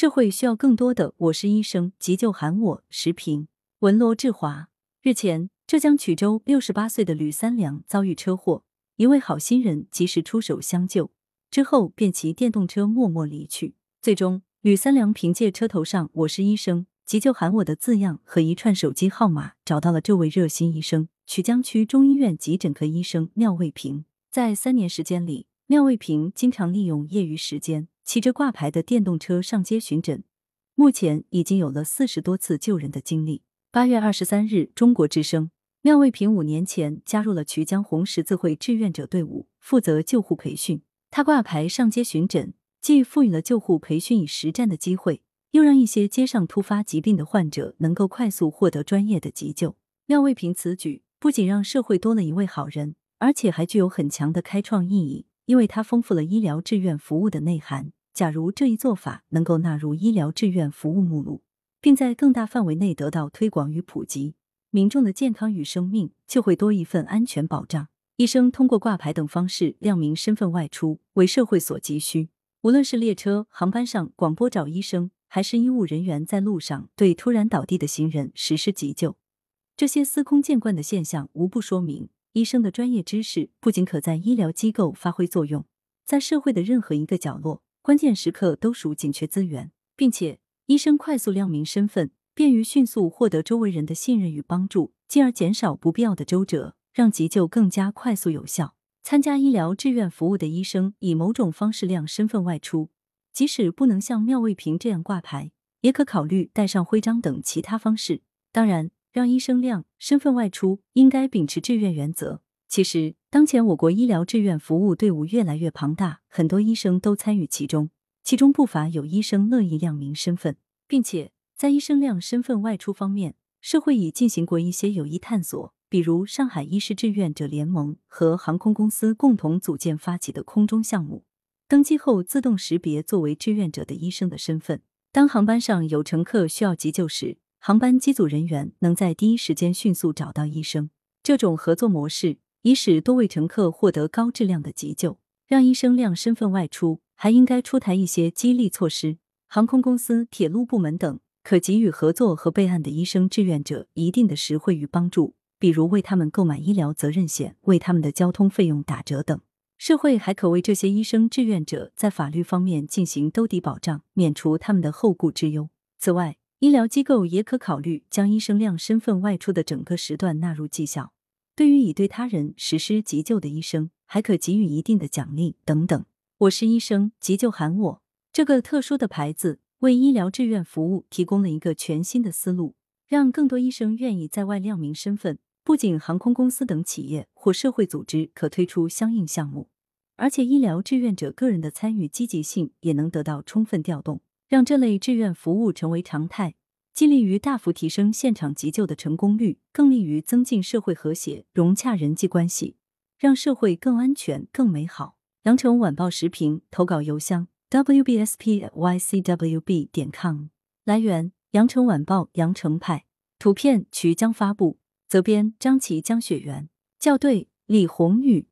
社会需要更多的“我是医生，急救喊我”时评。文罗志华日前，浙江衢州六十八岁的吕三良遭遇车祸，一位好心人及时出手相救，之后便骑电动车默默离去。最终，吕三良凭借车头上“我是医生，急救喊我”的字样和一串手机号码，找到了这位热心医生——衢江区中医院急诊科医生廖卫平。在三年时间里，廖卫平经常利用业余时间，骑着挂牌的电动车上街巡诊，目前已经有了四十多次救人的经历。八月二十三日，中国之声，廖卫平五年前加入了衢江红十字会志愿者队伍，负责救护培训。他挂牌上街巡诊，既赋予了救护培训以实战的机会，又让一些街上突发疾病的患者能够快速获得专业的急救。廖卫平此举不仅让社会多了一位好人，而且还具有很强的开创意义，因为它丰富了医疗志愿服务的内涵。假如这一做法能够纳入医疗志愿服务目录。并在更大范围内得到推广与普及，民众的健康与生命就会多一份安全保障。医生通过挂牌等方式亮明身份外出，为社会所急需。无论是列车、航班上广播找医生，还是医务人员在路上对突然倒地的行人实施急救，这些司空见惯的现象，无不说明医生的专业知识不仅可在医疗机构发挥作用，在社会的任何一个角落，关键时刻都属紧缺资源，并且。医生快速亮明身份，便于迅速获得周围人的信任与帮助，进而减少不必要的周折，让急救更加快速有效。参加医疗志愿服务的医生以某种方式亮身份外出，即使不能像妙卫平这样挂牌，也可考虑带上徽章等其他方式。当然，让医生亮身份外出，应该秉持志愿原则。其实，当前我国医疗志愿服务队伍越来越庞大，很多医生都参与其中。其中不乏有医生乐意亮明身份，并且在医生亮身份外出方面，社会已进行过一些有益探索，比如上海医师志愿者联盟和航空公司共同组建发起的空中项目，登机后自动识别作为志愿者的医生的身份。当航班上有乘客需要急救时，航班机组人员能在第一时间迅速找到医生。这种合作模式以使多位乘客获得高质量的急救。让医生亮身份外出。还应该出台一些激励措施，航空公司、铁路部门等可给予合作和备案的医生志愿者一定的实惠与帮助，比如为他们购买医疗责任险、为他们的交通费用打折等。社会还可为这些医生志愿者在法律方面进行兜底保障，免除他们的后顾之忧。此外，医疗机构也可考虑将医生亮身份外出的整个时段纳入绩效，对于已对他人实施急救的医生，还可给予一定的奖励等等。我是医生，急救喊我。这个特殊的牌子为医疗志愿服务提供了一个全新的思路，让更多医生愿意在外亮明身份。不仅航空公司等企业或社会组织可推出相应项目，而且医疗志愿者个人的参与积极性也能得到充分调动，让这类志愿服务成为常态，既利于大幅提升现场急救的成功率，更利于增进社会和谐、融洽人际关系，让社会更安全、更美好。羊城晚报时评投稿邮箱：wbspycwb 点 com。来源：羊城晚报羊城派。图片：渠江发布。责编：张琪、江雪源。校对：李红宇。